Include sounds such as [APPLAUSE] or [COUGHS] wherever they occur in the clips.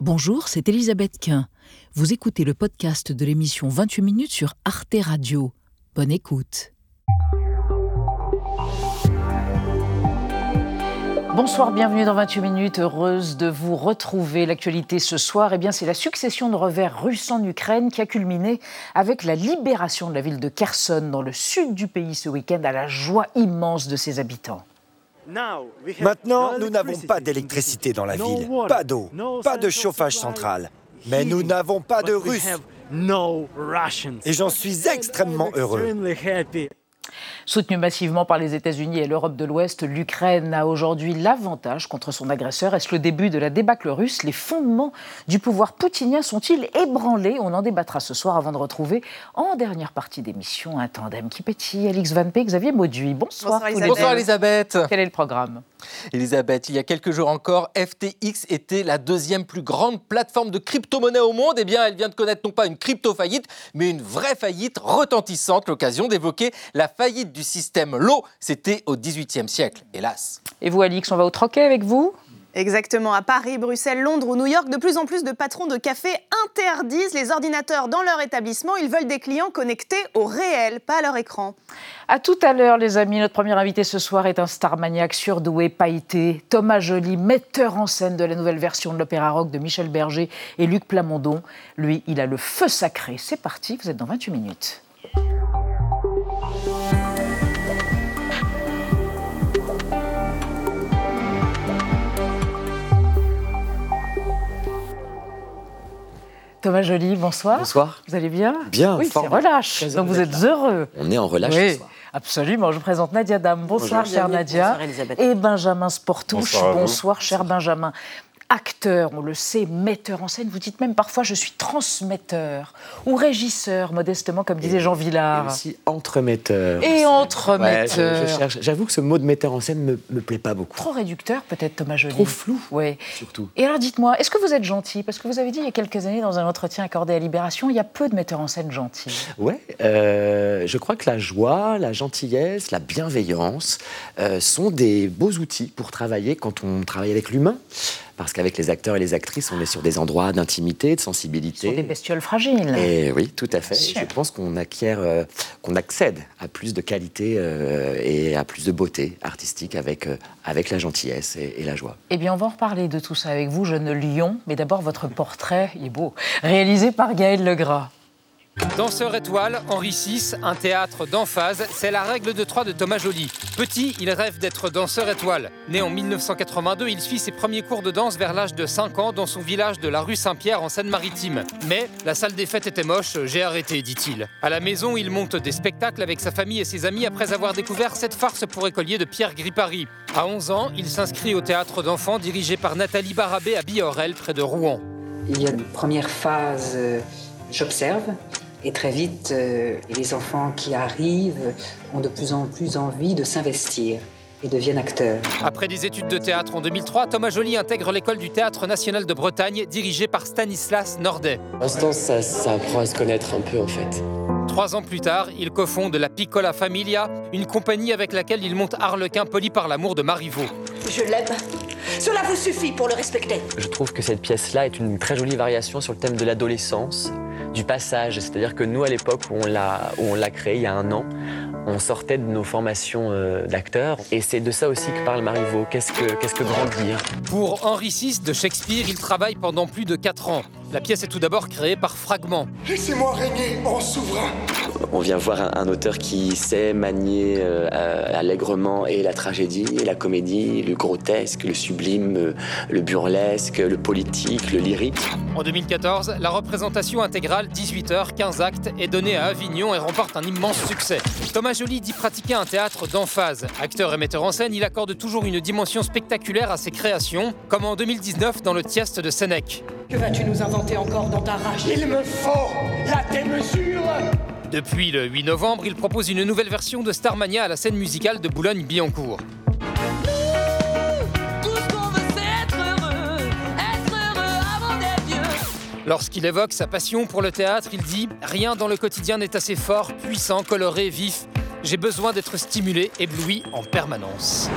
Bonjour, c'est Elisabeth Quint. Vous écoutez le podcast de l'émission 28 minutes sur Arte Radio. Bonne écoute. Bonsoir, bienvenue dans 28 minutes. Heureuse de vous retrouver. L'actualité ce soir, eh bien, c'est la succession de revers russes en Ukraine qui a culminé avec la libération de la ville de Kherson dans le sud du pays ce week-end à la joie immense de ses habitants. Maintenant, nous n'avons pas d'électricité dans la ville, pas d'eau, pas de chauffage central. Mais nous n'avons pas de Russes. Et j'en suis extrêmement heureux. Soutenue massivement par les États-Unis et l'Europe de l'Ouest, l'Ukraine a aujourd'hui l'avantage contre son agresseur. Est-ce le début de la débâcle russe? Les fondements du pouvoir poutinien sont-ils ébranlés? On en débattra ce soir avant de retrouver en dernière partie d'émission un tandem qui pétille. Alix Van P, Xavier Mauduit. Bonsoir. Bonsoir Elisabeth. Quel est le programme? Elisabeth, il y a quelques jours encore, FTX était la deuxième plus grande plateforme de crypto-monnaie au monde. Eh bien, elle vient de connaître non pas une crypto-faillite, mais une vraie faillite retentissante. L'occasion d'évoquer la faillite du système L'eau, c'était au XVIIIe siècle, hélas. Et vous, Alix, on va au troquet avec vous Exactement, à Paris, Bruxelles, Londres ou New York, de plus en plus de patrons de café interdisent les ordinateurs dans leur établissement. Ils veulent des clients connectés au réel, pas à leur écran. À tout à l'heure, les amis. Notre premier invité ce soir est un star maniaque surdoué, pailleté. Thomas Joly, metteur en scène de la nouvelle version de l'opéra rock de Michel Berger et Luc Plamondon. Lui, il a le feu sacré. C'est parti, vous êtes dans 28 minutes. Thomas Joly, bonsoir. Bonsoir. Vous allez bien Bien, Oui, c'est relâche. Donc vous êtes heureux. On est en relâche oui, ce soir. Absolument. Je vous présente Nadia Dame. Bonsoir, chère Nadia. Bonsoir, Elisabeth. Et Benjamin Sportouche. Bonsoir. Bonsoir, cher Benjamin. Acteur, on le sait, metteur en scène. Vous dites même parfois je suis transmetteur ou régisseur, modestement, comme disait Jean Et Villard. aussi entremetteur. Et entremetteur. J'avoue que ce mot de metteur en scène me, me plaît pas beaucoup. Trop réducteur, peut-être, Thomas Joly. Trop flou, Oui. surtout. Et alors, dites-moi, est-ce que vous êtes gentil? Parce que vous avez dit il y a quelques années, dans un entretien accordé à Libération, il y a peu de metteurs en scène gentils. Ouais, euh, je crois que la joie, la gentillesse, la bienveillance euh, sont des beaux outils pour travailler quand on travaille avec l'humain. Parce qu'avec les acteurs et les actrices, on est sur des endroits d'intimité, de Ce sont des sensibilité. bestioles fragiles. Et oui, tout à fait. Je pense qu'on acquiert, euh, qu'on accède à plus de qualité euh, et à plus de beauté artistique avec, euh, avec la gentillesse et, et la joie. Eh bien, on va en reparler de tout ça avec vous, jeune lion. Mais d'abord, votre portrait, il est beau, réalisé par Gaël Legras. Danseur étoile, Henri VI, un théâtre d'emphase, c'est la règle de trois de Thomas Joly. Petit, il rêve d'être danseur étoile. Né en 1982, il suit ses premiers cours de danse vers l'âge de 5 ans dans son village de la rue Saint-Pierre en Seine-Maritime. Mais la salle des fêtes était moche, j'ai arrêté, dit-il. À la maison, il monte des spectacles avec sa famille et ses amis après avoir découvert cette farce pour écolier de Pierre Gripari. À 11 ans, il s'inscrit au théâtre d'enfants dirigé par Nathalie Barabé à Biorel, près de Rouen. Il y a une première phase, euh, j'observe, et très vite, euh, les enfants qui arrivent ont de plus en plus envie de s'investir et deviennent acteurs. Après des études de théâtre en 2003, Thomas Joly intègre l'école du Théâtre National de Bretagne, dirigée par Stanislas Nordet. Pour l'instant, ça, ça apprend à se connaître un peu en fait. Trois ans plus tard, il cofonde la Piccola Familia, une compagnie avec laquelle il monte Harlequin poli par l'amour de Marivaux. Je l'aime. Cela vous suffit pour le respecter. Je trouve que cette pièce-là est une très jolie variation sur le thème de l'adolescence, du passage. C'est-à-dire que nous, à l'époque où on l'a créé, il y a un an, on sortait de nos formations euh, d'acteurs. Et c'est de ça aussi que parle Marivaux. Qu'est-ce que, qu'est-ce que grandir Pour Henri VI de Shakespeare, il travaille pendant plus de quatre ans. La pièce est tout d'abord créée par Fragment. Laissez-moi régner en souverain. On vient voir un, un auteur qui sait manier euh, euh, allègrement et la tragédie, et la comédie, le grotesque, le sublime, euh, le burlesque, le politique, le lyrique. En 2014, la représentation intégrale 18 heures, 15 actes est donnée à Avignon et remporte un immense succès. Thomas Joly dit pratiquer un théâtre d'emphase. Acteur et metteur en scène, il accorde toujours une dimension spectaculaire à ses créations, comme en 2019 dans le Tieste de Sénèque. Que vas-tu nous inventer? Encore dans ta rage Il me faut la démesure. Depuis le 8 novembre, il propose une nouvelle version de Starmania à la scène musicale de Boulogne-Billancourt. Lorsqu'il évoque sa passion pour le théâtre, il dit Rien dans le quotidien n'est assez fort, puissant, coloré, vif. J'ai besoin d'être stimulé, ébloui en permanence.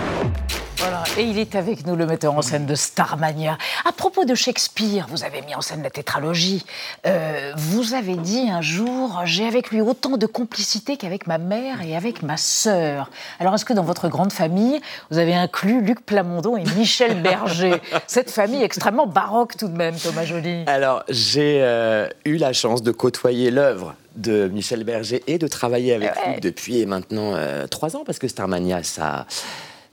Voilà, et il est avec nous, le metteur en scène de Starmania. À propos de Shakespeare, vous avez mis en scène la tétralogie. Euh, vous avez dit un jour, j'ai avec lui autant de complicité qu'avec ma mère et avec ma sœur. Alors, est-ce que dans votre grande famille, vous avez inclus Luc Plamondon et Michel [LAUGHS] Berger? Cette famille extrêmement baroque tout de même, Thomas Joly. Alors, j'ai euh, eu la chance de côtoyer l'œuvre de Michel Berger et de travailler avec Ouais. lui depuis maintenant euh, trois ans, parce que Starmania, ça,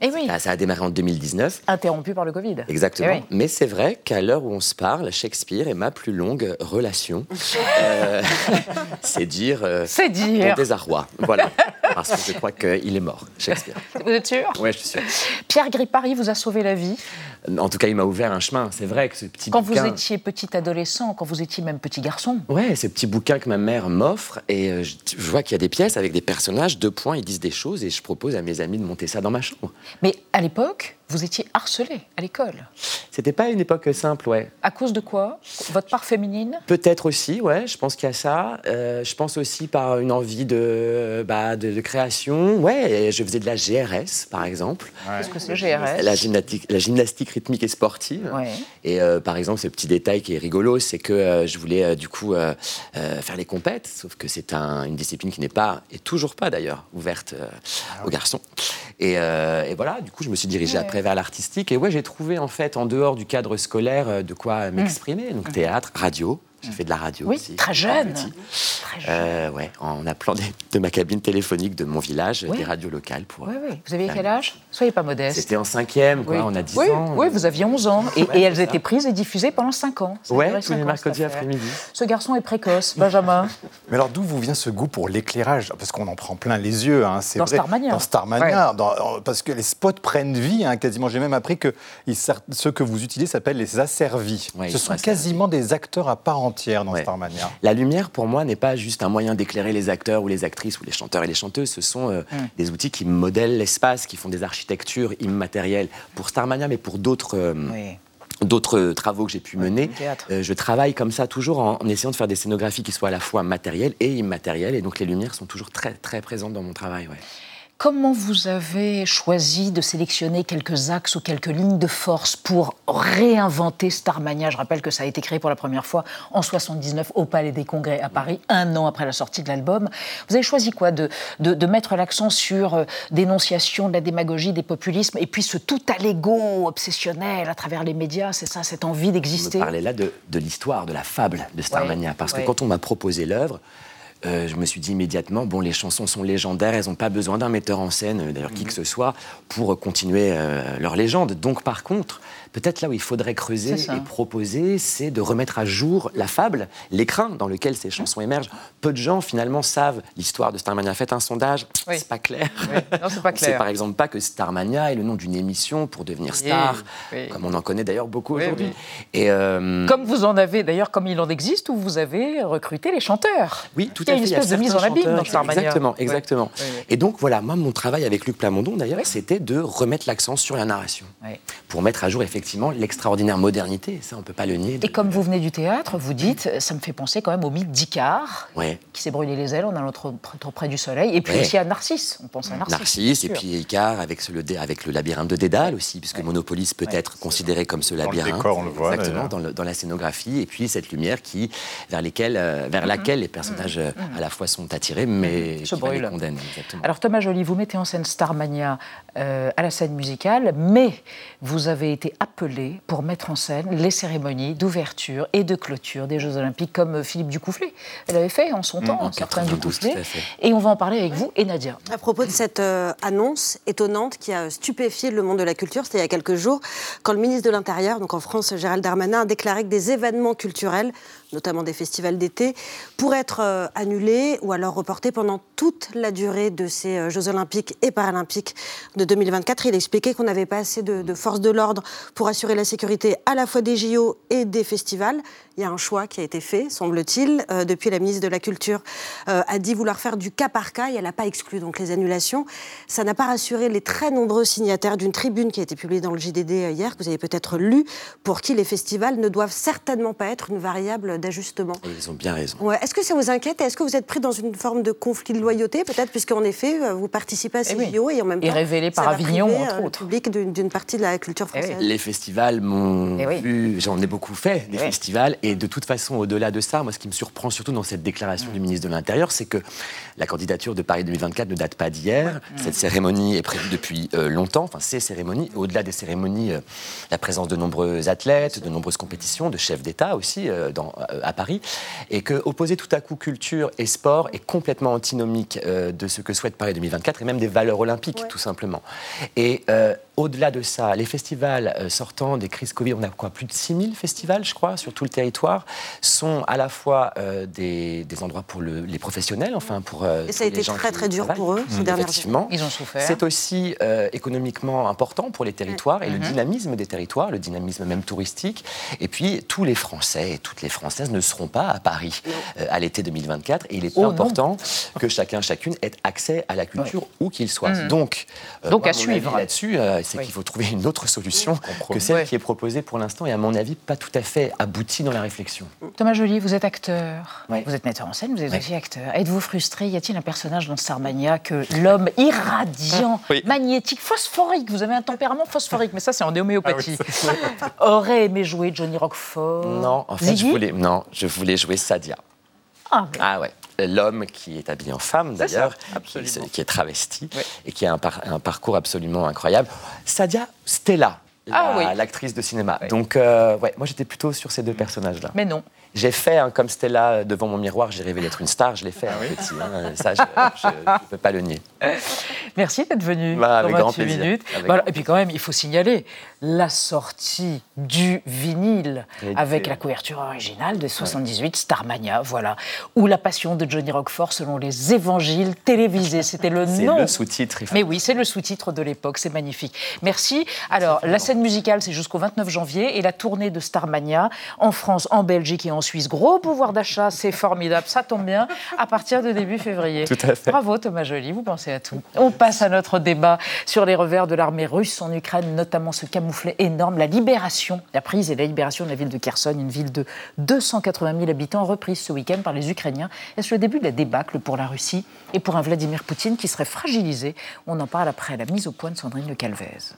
Eh oui, ça, a démarré en 2019. interrompu par le Covid. Exactement. Eh oui. Mais c'est vrai qu'à l'heure où on se parle, Shakespeare est ma plus longue relation. [LAUGHS] Euh, c'est dire. euh, C'est dire. Ton désarroi. Voilà. Parce que je crois qu'il est mort, Shakespeare. Vous êtes sûr? Ouais, je suis sûr. Pierre Gripari vous a sauvé la vie? En tout cas, il m'a ouvert un chemin. C'est vrai que ce petit quand bouquin. vous étiez petit adolescent, quand vous étiez même petit garçon. Ouais, ce petit bouquin que ma mère m'offre, et euh, je vois qu'il y a des pièces avec des personnages, deux points, ils disent des choses, et je propose à mes amis de monter ça dans ma chambre. Mais à l'époque, vous étiez harcelé à l'école. C'était pas une époque simple, ouais. À cause de quoi? Votre part féminine? Peut-être aussi, ouais, je pense qu'il y a ça. Euh, je pense aussi par une envie de, bah, de, de création. Ouais, et je faisais de la GRS, par exemple. Qu'est-ce que c'est GRS La gymnastique, la gymnastique rythmique et sportive. Ouais. Et euh, par exemple, ce petit détail qui est rigolo, c'est que euh, je voulais euh, du coup euh, euh, faire les compètes, sauf que c'est un- une discipline qui n'est pas, et toujours pas d'ailleurs, ouverte euh, aux garçons. Et, euh, et voilà, du coup, je me suis dirigé Ouais. après vers l'artistique. Et ouais, j'ai trouvé en fait, en dehors du cadre scolaire, euh, de quoi m'exprimer. Donc théâtre, radio. J'ai fait de la radio Oui, aussi. très jeune. petit. Très jeune. Euh, ouais, en appelant des- de ma cabine téléphonique de mon village Oui. des radios locales pour. Oui, oui. Vous aviez quel âge? Soyez pas modeste. C'était en cinquième, quoi. Oui. On a 10 oui, ans. Oui, vous aviez 11 ans. Et, et elles étaient prises et diffusées pendant 5 ans. Duré tous les mercredis après-midi. Ce garçon est précoce, Benjamin. [LAUGHS] Mais alors d'où vous vient ce goût pour l'éclairage? Parce qu'on en prend plein les yeux, hein, c'est Dans vrai. Starmania. Dans Starmania, dans- parce que les spots prennent vie, hein, quasiment. J'ai même appris que ils ceux que vous utilisez s'appellent les asservis. Ce sont sont asservis. quasiment des acteurs à part entière dans Ouais. Starmania. La lumière, pour moi, n'est pas juste un moyen d'éclairer les acteurs ou les actrices ou les chanteurs et les chanteuses. Ce sont euh, des outils qui modèlent l'espace, qui font des architectures immatérielles pour Starmania, mais pour d'autres. euh, Oui. D'autres euh, travaux que j'ai pu mener. Euh, je travaille comme ça toujours en, en essayant de faire des scénographies qui soient à la fois matérielles et immatérielles, et donc les lumières sont toujours très très présentes dans mon travail. Ouais. Comment vous avez choisi de sélectionner quelques axes ou quelques lignes de force pour réinventer Starmania? Je rappelle que ça a été créé pour la première fois en 79 au Palais des Congrès à Paris, un an après la sortie de l'album. Vous avez choisi quoi? De, de, de mettre l'accent sur euh, dénonciation de la démagogie, des populismes, et puis ce tout à l'ego obsessionnel à travers les médias, c'est ça, cette envie Je d'exister? parlais là de, de l'histoire, de la fable de Starmania. Ouais, parce ouais. que quand on m'a proposé l'œuvre, euh, je me suis dit immédiatement, bon, les chansons sont légendaires, elles n'ont pas besoin d'un metteur en scène, euh, d'ailleurs qui que ce soit, pour continuer euh, leur légende. Donc par contre, peut-être là où il faudrait creuser et proposer, c'est de remettre à jour la fable, l'écrin dans lequel ces chansons émergent. Peu de gens finalement savent l'histoire de Starmania. Faites un sondage, Oui. c'est pas clair. Non, c'est pas [LAUGHS] On sait clair. par exemple pas que Starmania est le nom d'une émission pour devenir star, oui. comme on en connaît d'ailleurs beaucoup aujourd'hui. Et euh, Comme vous en avez, d'ailleurs, comme il en existe, où vous avez recruté les chanteurs. Oui, tout Il y a à une fait. espèce de mise en abîme dans Starmania. Exactement, exactement. Et donc voilà, moi mon travail avec Luc Plamondon d'ailleurs, c'était de remettre l'accent sur la narration, pour mettre à jour effectivement l'extraordinaire modernité. Ça, on peut pas le nier. Et comme vous venez du théâtre, vous dites, ça me fait penser quand même au mythe d'Icare, Ouais. qui s'est brûlé les ailes en allant trop, trop près du soleil, et puis Ouais. aussi à Narcisse. On pense à Narcisse. Narcisse et puis Icare avec, ce- le, avec le labyrinthe de Dédale aussi, puisque Monopolis peut Ouais, être considéré comme ce Dans le labyrinthe. décor, on le voit, Exactement, dans, le- dans la scénographie. Et puis cette lumière qui, vers, lesquelles, euh, vers laquelle les personnages euh, à la fois sont attirés, mais. Se qui les brûlent. condamne. Exactement. Alors Thomas Joly, vous mettez en scène Starmania euh, à la scène musicale, mais vous avez été appelé pour mettre en scène les cérémonies d'ouverture et de clôture des Jeux Olympiques, comme euh, Philippe Ducoufflet l'avait fait en son temps, en certains 92, Ducoufflet. tout à fait. Et on va en parler avec vous et Nadia. À propos de cette euh, annonce étonnante qui a stupéfié le monde de la culture, c'était il y a quelques jours, quand le ministre de l'Intérieur, donc en France, Gérald Darmanin, a déclaré que des événements culturels, notamment des festivals d'été, pourraient être euh, annulés ou alors reportés pendant toute la durée de ces euh, Jeux Olympiques et Paralympiques de 2024. Il expliquait qu'on n'avait pas assez de, forces de l'ordre pour assurer la sécurité à la fois des JO et des festivals. Il y a un choix qui a été fait, semble-t-il. Euh, depuis, la ministre de la Culture a dit vouloir faire du cas par cas et elle n'a pas exclu donc les annulations. Ça n'a pas rassuré les très nombreux signataires d'une tribune qui a été publiée dans le JDD hier, que vous avez peut-être lu, pour qui les festivals ne doivent certainement pas être une variable d'ajustement. Et ils ont bien raison. Ouais. Est-ce que ça vous inquiète et Est-ce que vous êtes pris dans une forme de conflit de loyauté, peut-être, puisqu'en effet, euh, vous participez à ces Eh JO et en même temps. Et révélé par Avignon, priver, entre euh, le autres. public d'une partie de la culture Eh française. Les festivals m'ont Eh oui. vu, j'en ai beaucoup fait, des Oui. festivals, et de toute façon, au-delà de ça, moi, ce qui me surprend surtout dans cette déclaration du ministre de l'Intérieur, c'est que la candidature de Paris 2024 ne date pas d'hier. Cette cérémonie est prévue depuis euh, longtemps, enfin, ces cérémonies, au-delà des cérémonies, euh, la présence de nombreux athlètes, de nombreuses compétitions, de chefs d'État aussi euh, dans- à Paris, et que opposer tout à coup culture et sport est complètement antinomique euh, de ce que souhaite Paris 2024 et même des valeurs olympiques, tout simplement. Et euh, au-delà de ça, les festivals euh, sortant des crises Covid, on a quoi Plus de 6000 festivals, je crois, sur tout le territoire, sont à la fois euh, des, des endroits pour le- les professionnels, enfin pour. euh, Et ça a été très, très dur pour eux ces dernières Effectivement. Ils ont souffert. C'est aussi euh, économiquement important pour les territoires et le Mhm. dynamisme des territoires, le dynamisme même touristique. Et puis, tous les Français et toutes les Françaises ne seront pas à Paris euh, à l'été 2024. Et il est Oh, non. important que chacun, chacune ait accès à la culture où qu'il soit. Mhm. Donc, euh, Donc, moi, à suivre. Là-dessus, euh, c'est Oui. qu'il faut trouver une autre solution que celle Ouais. qui est proposée pour l'instant et à mon avis pas tout à fait aboutie dans la réflexion. Thomas Joly, vous êtes acteur, Oui. vous êtes metteur en scène, vous êtes Oui. aussi acteur. Êtes-vous frustré? Y a-t-il un personnage dans Starmania que l'homme irradiant, Oui. magnétique, phosphorique, vous avez un tempérament phosphorique, mais ça c'est en homéopathie, [LAUGHS] aurait aimé jouer Johnny Roquefort Non, en fait, je voulais, non, je voulais jouer Sadia. Ah. Ah ouais, l'homme qui est habillé en femme d'ailleurs, qui, est travesti et qui a un, par- un parcours absolument incroyable. Sadia Stella, Ah la- oui. l'actrice de cinéma. Donc euh, ouais, moi j'étais plutôt sur ces deux personnages-là. Mais non. J'ai fait hein, comme Stella euh, devant mon miroir, j'ai rêvé d'être une star, je l'ai fait, Ah hein, petit. hein, ça, je ne peux pas le nier. Merci d'être venu Bah, avec grand 28 plaisir. minutes. Avec Voilà, grand et puis quand même, il faut signaler la sortie du vinyle avec ouais. la couverture originale de 78, Starmania, voilà, où la passion de Johnny Roquefort selon les évangiles télévisés. C'était le [LAUGHS] C'est nom. le sous-titre. Mais oui, c'est le sous-titre de l'époque, c'est magnifique. Merci. Alors, la scène musicale, c'est jusqu'au 29 janvier et la tournée de Starmania en France, en Belgique et en Suisse. Gros pouvoir d'achat, c'est formidable, ça tombe bien, à partir de début février. Tout à fait. Bravo Thomas Joly, vous pensez à tout. On passe à notre débat sur les revers de l'armée russe en Ukraine, notamment ce camouflet énorme, la libération, la prise et la libération de la ville de Kherson, une ville de 280 000 habitants, reprise ce week-end par les Ukrainiens. Est-ce le début de la débâcle pour la Russie et pour un Vladimir Poutine qui serait fragilisé? On en parle après la mise au point de Sandrine Le Calvez.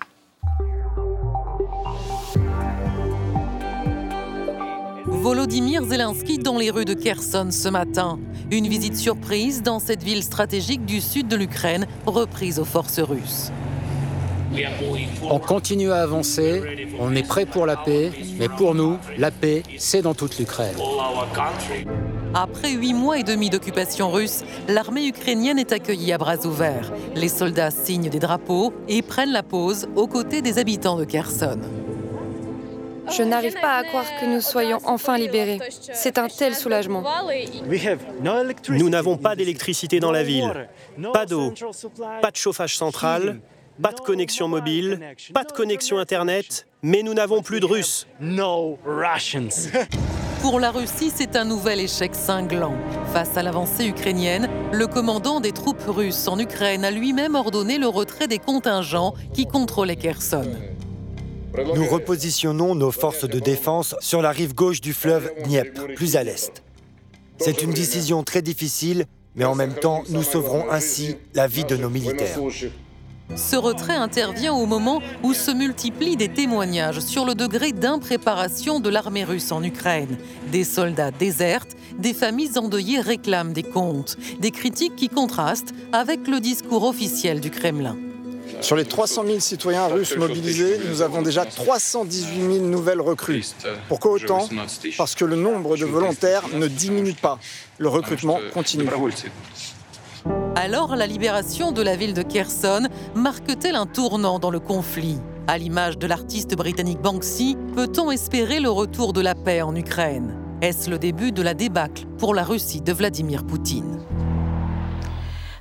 Volodymyr Zelensky dans les rues de Kherson ce matin. Une visite surprise dans cette ville stratégique du sud de l'Ukraine, reprise aux forces russes. On continue à avancer, on est prêt pour la paix, mais pour nous, la paix, c'est dans toute l'Ukraine. Après huit mois et demi d'occupation russe, l'armée ukrainienne est accueillie à bras ouverts. Les soldats signent des drapeaux et prennent la pause aux côtés des habitants de Kherson. Je n'arrive pas à croire que nous soyons enfin libérés. C'est un tel soulagement. Nous n'avons pas d'électricité dans la ville, pas d'eau, pas de chauffage central, pas de connexion mobile, pas de connexion Internet, mais nous n'avons plus de Russes. [LAUGHS] Pour la Russie, c'est un nouvel échec cinglant. Face à l'avancée ukrainienne, le commandant des troupes russes en Ukraine a lui-même ordonné le retrait des contingents qui contrôlaient Kherson. Nous repositionnons nos forces de défense sur la rive gauche du fleuve Dniepr, plus à l'est. C'est une décision très difficile, mais en même temps, nous sauverons ainsi la vie de nos militaires. Ce retrait intervient au moment où se multiplient des témoignages sur le degré d'impréparation de l'armée russe en Ukraine. Des soldats désertent, des familles endeuillées réclament des comptes, des critiques qui contrastent avec le discours officiel du Kremlin. Sur les 300 000 citoyens russes mobilisés, nous avons déjà 318 000 nouvelles recrues. Pourquoi autant Parce que le nombre de volontaires ne diminue pas. Le recrutement continue. Alors la libération de la ville de Kherson marque-t-elle un tournant dans le conflit? À l'image de l'artiste britannique Banksy, peut-on espérer le retour de la paix en Ukraine? Est-ce le début de la débâcle pour la Russie de Vladimir Poutine?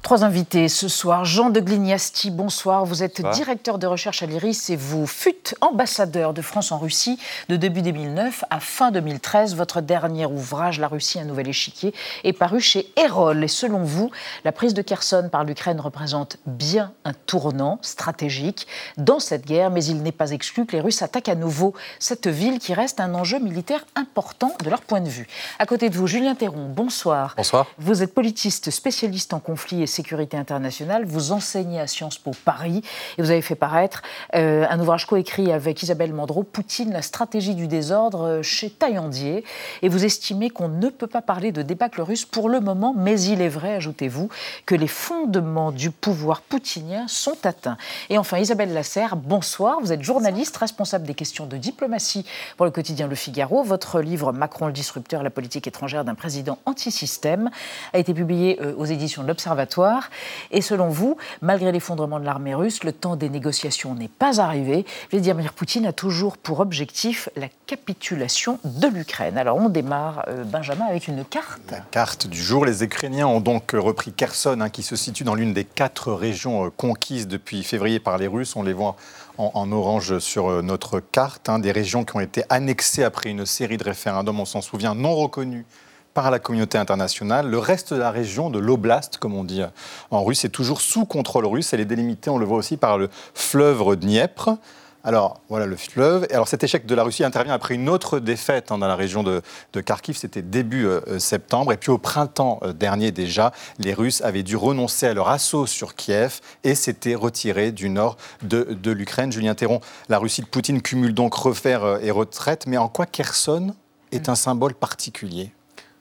Trois invités ce soir. Jean de Glignasti, bonsoir. Vous êtes directeur de recherche à l'IRIS et vous fûtes ambassadeur de France en Russie de début 2009 à fin 2013. Votre dernier ouvrage, La Russie, un nouvel échiquier, est paru chez Erol. Et selon vous, la prise de Kherson par l'Ukraine représente bien un tournant stratégique dans cette guerre, mais il n'est pas exclu que les Russes attaquent à nouveau cette ville qui reste un enjeu militaire important de leur point de vue. À côté de vous, Julien Théron, bonsoir. Bonsoir. Vous êtes politiste spécialiste en conflit et sécurité internationale. Vous enseignez à Sciences Po Paris et vous avez fait paraître euh, un ouvrage coécrit avec Isabelle Mandreau, Poutine, la stratégie du désordre, euh, chez Taillandier. Et vous estimez qu'on ne peut pas parler de débâcle russe pour le moment, mais il est vrai, ajoutez-vous, que les fondements du pouvoir poutinien sont atteints. Et enfin, Isabelle Lasserre, bonsoir. Vous êtes journaliste, responsable des questions de diplomatie pour le quotidien Le Figaro. Votre livre Macron le disrupteur, la politique étrangère d'un président anti-système a été publié euh, aux éditions de l'Observatoire. Et selon vous, malgré l'effondrement de l'armée russe, le temps des négociations n'est pas arrivé. Vladimir Poutine a toujours pour objectif la capitulation de l'Ukraine. Alors on démarre, euh, Benjamin, avec une carte. La carte du jour. Les Ukrainiens ont donc repris Kherson, hein, qui se situe dans l'une des quatre régions euh, conquises depuis février par les Russes. On les voit en, orange sur euh, notre carte, hein, des régions qui ont été annexées après une série de référendums, on s'en souvient, non reconnus par la communauté internationale. Le reste de la région, de l'oblast, comme on dit en russe, est toujours sous contrôle russe. Elle est délimitée, on le voit aussi, par le fleuve Dniepr. Alors, voilà le fleuve. Et alors, cet échec de la Russie intervient après une autre défaite hein, dans la région de, Kharkiv. C'était début euh, septembre. Et puis, au printemps euh, dernier déjà, les Russes avaient dû renoncer à leur assaut sur Kiev et s'étaient retirés du nord de, l'Ukraine. Julien Théron, la Russie de Poutine cumule donc refaire euh, et retraite. Mais en quoi Kherson est un symbole particulier?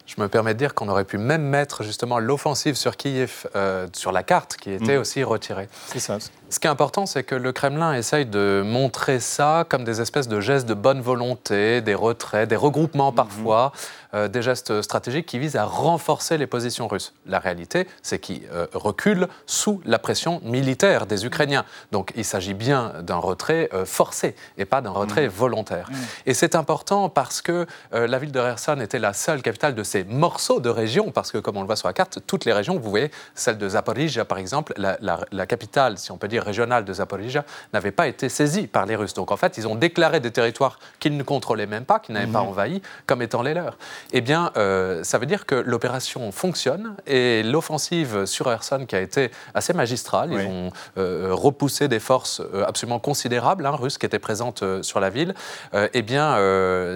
Je me permets de dire qu'on aurait pu même mettre justement l'offensive sur Kiev sur la carte qui était mm. aussi retirée. C'est ça. Ce qui est important, c'est que le Kremlin essaye de montrer ça comme des espèces de gestes de bonne volonté, des retraits, des regroupements parfois, euh, des gestes stratégiques qui visent à renforcer les positions russes. La réalité, c'est qu'ils euh, reculent sous la pression militaire des Ukrainiens. Donc il s'agit bien d'un retrait euh, forcé et pas d'un retrait mmh. volontaire. Mmh. Et c'est important parce que la ville de Kherson était la seule capitale de ces morceaux de région, parce que comme on le voit sur la carte, toutes les régions, vous voyez, celle de Zaporizhia par exemple, la, la capitale, si on peut dire, régionale de Zaporizhia, n'avait pas été saisie par les Russes. Donc en fait, ils ont déclaré des territoires qu'ils ne contrôlaient même pas, qu'ils n'avaient pas mmh. envahis, comme étant les leurs eh bien, euh, ça veut dire que l'opération fonctionne et l'offensive sur Kherson, qui a été assez magistrale, ils ont euh, repoussé des forces euh, absolument considérables hein, russes qui étaient présentes sur la ville, eh bien,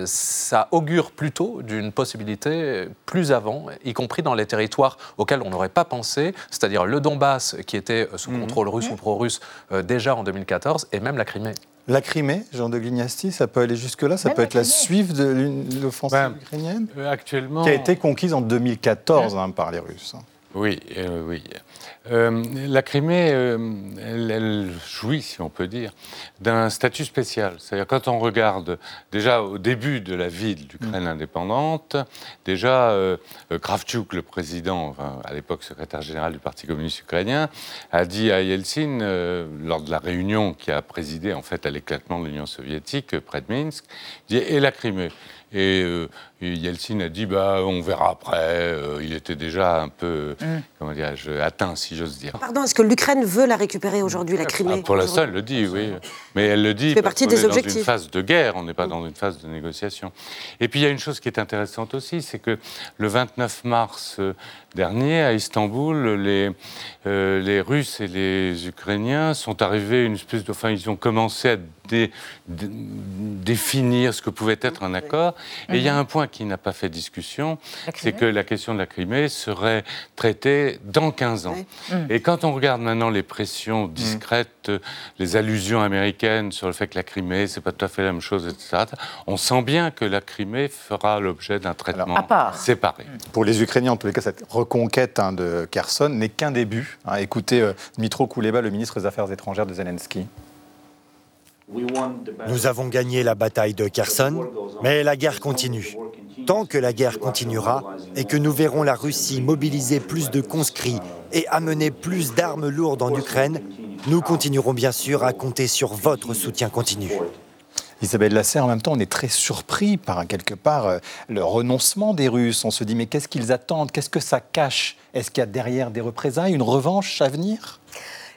ça augure plutôt d'une possibilité plus avant, y compris dans les territoires auxquels on n'aurait pas pensé, c'est-à-dire le Donbass, qui était sous mmh. contrôle russe ou pro-russe déjà en 2014, et même la Crimée. La Crimée, Jean de Glignasti, ça peut aller jusque-là Ça peut être la suite de l'offensive ben, ukrainienne euh, Actuellement. Qui a été conquise en 2014 hein, par les Russes. Oui, euh, oui. Euh, la Crimée, euh, elle, jouit, si on peut dire, d'un statut spécial. C'est-à-dire quand on regarde déjà au début de la vie de l'Ukraine mm. indépendante, déjà Kravchuk, le président, à l'époque secrétaire général du Parti communiste ukrainien, a dit à Yeltsin, lors de la réunion qui a présidé en fait à l'éclatement de l'Union soviétique près de Minsk, dit, et la Crimée? Et, Yeltsin a dit bah, on verra après. il était déjà un peu, mm. comment atteint, si j'ose dire. Pardon, est-ce que l'Ukraine veut la récupérer aujourd'hui, la Crimée ah, Pour l'instant, elle le dit, oui. Mais elle le dit. Ça fait partie des est objectifs. dans une phase de guerre, on n'est pas dans une phase de négociation. Et puis il y a une chose qui est intéressante aussi, c'est que le 29 mars euh, dernier, à Istanbul, les, euh, les Russes et les Ukrainiens sont arrivés une espèce de. Enfin, ils ont commencé à définir ce que pouvait être un accord. Et il y a mhm. un point qui n'a pas fait discussion, c'est que la question de la Crimée serait traitée dans 15 ans. Mhm. Et quand on regarde maintenant les pressions mhm. discrètes, les allusions américaines sur le fait que la Crimée, c'est pas tout à fait la même chose, etc., on sent bien que la Crimée fera l'objet d'un traitement séparé. Pour les Ukrainiens, en tous les cas, cette reconquête hein, de Kherson n'est qu'un début. Hein. Écoutez euh, Dmitro Kuleba, le ministre des Affaires étrangères de Zelensky. Nous avons gagné la bataille de Kherson, mais la guerre continue. Tant que la guerre continuera et que nous verrons la Russie mobiliser plus de conscrits et amener plus d'armes lourdes en Ukraine, nous continuerons bien sûr à compter sur votre soutien continu. Isabelle Lasserre, en même temps, on est très surpris par quelque part euh, le renoncement des Russes. On se dit mais qu'est-ce qu'ils attendent? Qu'est-ce que ça cache? Est-ce qu'il y a derrière des représailles, une revanche à venir?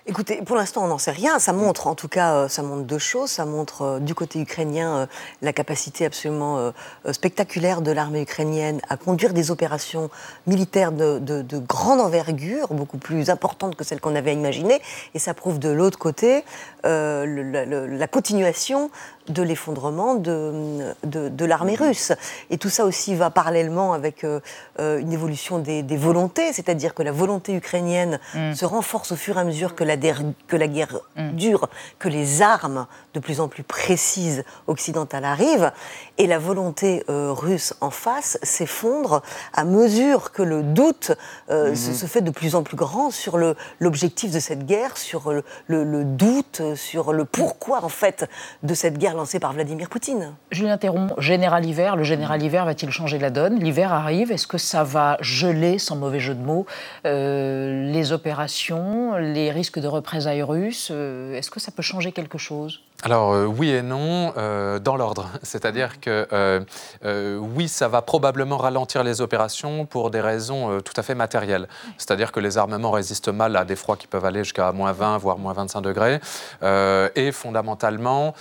Écoutez, pour l'instant, on n'en sait rien. Ça montre, en tout cas, euh, ça montre deux choses. Ça montre euh, du côté ukrainien euh, la capacité absolument spectaculaire de l'armée ukrainienne à conduire des opérations militaires de, grande envergure, beaucoup plus importantes que celles qu'on avait imaginées. Et ça prouve de l'autre côté la continuation de l'effondrement de, de, l'armée russe. Et tout ça aussi va parallèlement avec euh, euh, une évolution des, volontés, c'est-à-dire que la volonté ukrainienne mm. se renforce au fur et à mesure que la, que la guerre mm. dure, que les armes de plus en plus précises occidentales arrivent, et la volonté euh, russe en face s'effondre à mesure que le doute mm-hmm. se, fait de plus en plus grand sur l'objectif de cette guerre, sur le, le doute, sur le pourquoi en fait de cette guerre lancé par Vladimir Poutine. Je l'interromps. Général Hiver, le général Hiver va-t-il changer la donne? L'hiver arrive. Est-ce que ça va geler, sans mauvais jeu de mots, euh, les opérations, les risques de représailles russes? Euh, Est-ce que ça peut changer quelque chose? Alors euh, oui et non, euh, dans l'ordre. [LAUGHS] C'est-à-dire que euh, oui, ça va probablement ralentir les opérations pour des raisons tout à fait matérielles. C'est-à-dire que les armements résistent mal à des froids qui peuvent aller jusqu'à moins 20, voire moins 25 degrés. et fondamentalement,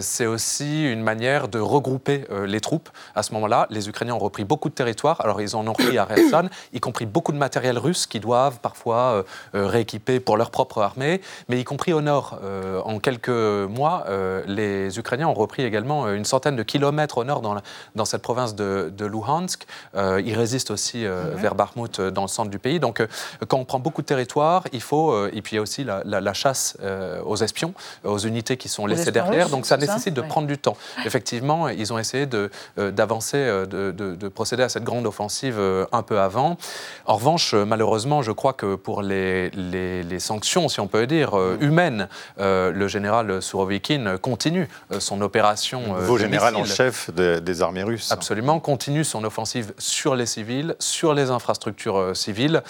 c'est aussi une manière de regrouper les troupes. À ce moment-là, les Ukrainiens ont repris beaucoup de territoires. Alors ils en ont repris à [COUGHS] Kherson, y compris beaucoup de matériel russe qu'ils doivent parfois rééquiper pour leur propre armée, mais y compris au nord. en quelques mois, euh, les Ukrainiens ont repris également euh, une centaine de kilomètres au nord dans, dans cette province de, Luhansk. Euh, ils résistent aussi mhm. vers Bakhmut dans le centre du pays. Donc, quand on prend beaucoup de territoire, il faut. et puis, il y a aussi la, chasse aux espions, aux unités qui sont laissées derrière. donc, ça nécessite de prendre du temps. Effectivement, ils ont essayé d'avancer, de, de, procéder à cette grande offensive un peu avant. En revanche, malheureusement, je crois que pour les, les, sanctions, si on peut dire, humaines, le général Sourovic continue euh, son opération. Nouveau général en chef des armées russes. Absolument, continue son offensive sur les civils, sur les infrastructures civiles,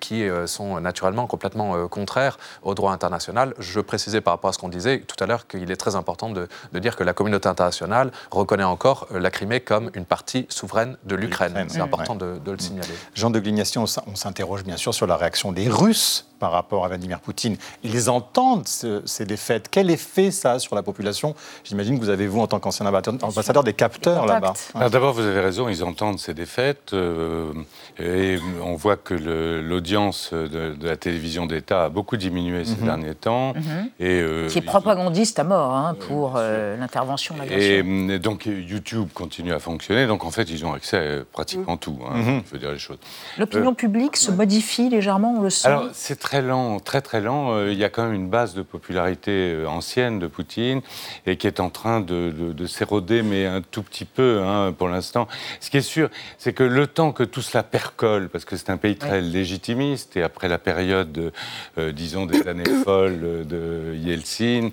qui sont naturellement complètement contraires au droit international. Je précisais par rapport à ce qu'on disait tout à l'heure qu'il est très important de, dire que la communauté internationale reconnaît encore la Crimée comme une partie souveraine de l'Ukraine. C'est important de, le signaler. Jean de Glignation, on s'interroge bien sûr sur la réaction des Russes par rapport à Vladimir Poutine. Ils entendent ces défaites. Quel effet ça a sur la population? J'imagine que vous avez, vous, en tant qu'ancien ambassadeur, des capteurs là-bas. D'abord, vous avez raison, ils entendent ces défaites. Euh, et on voit que l'audience de, la télévision d'État a beaucoup diminué ces mhm. derniers temps. Mhm. et, euh, Qui est propagandiste à mort hein, pour euh, l'intervention, Et, donc, YouTube continue à fonctionner. Donc, en fait, ils ont accès à pratiquement tout. Hein, mhm. Je veux dire les choses. L'opinion publique se modifie légèrement, on le sent Alors, c'est très très lent, très très lent. Euh, il y a quand même une base de popularité euh, ancienne de Poutine et qui est en train de, s'éroder, mais un tout petit peu hein, pour l'instant. Ce qui est sûr, c'est que le temps que tout cela percole, parce que c'est un pays très légitimiste, et après la période, euh, disons, des années [COUGHS] folles de Yeltsin,